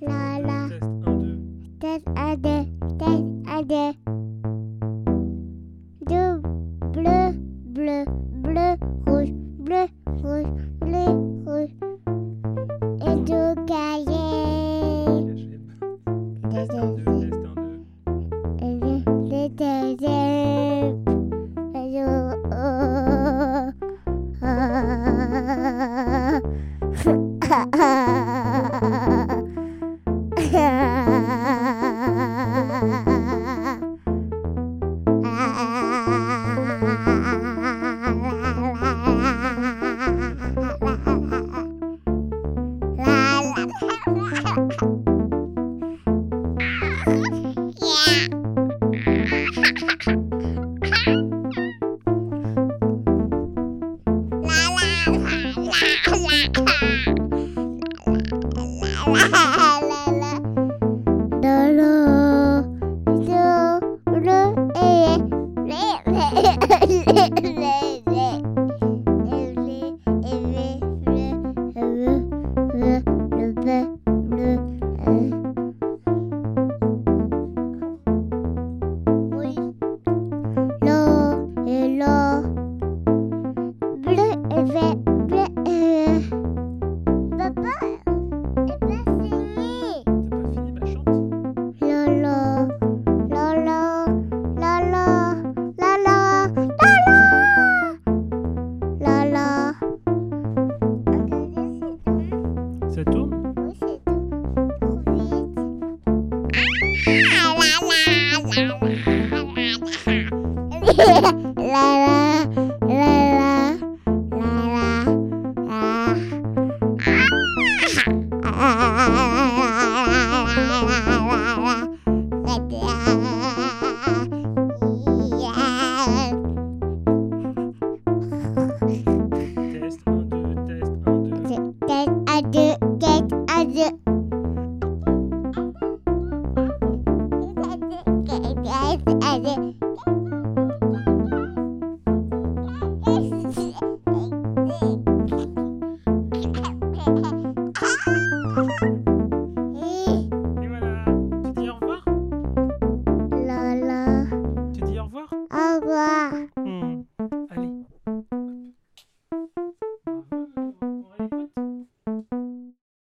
La la. Test 1, 2. Test 1, 2. Test 1, Deux, bleu, bleu, bleu, rouge, bleu, rouge, bleu, rouge. Et deux cahiers. Test 1, deux, test Ha ha ha. Ha ha ha! Test, un, deux, test, un, deux. Test, un, deux, test, un, deux.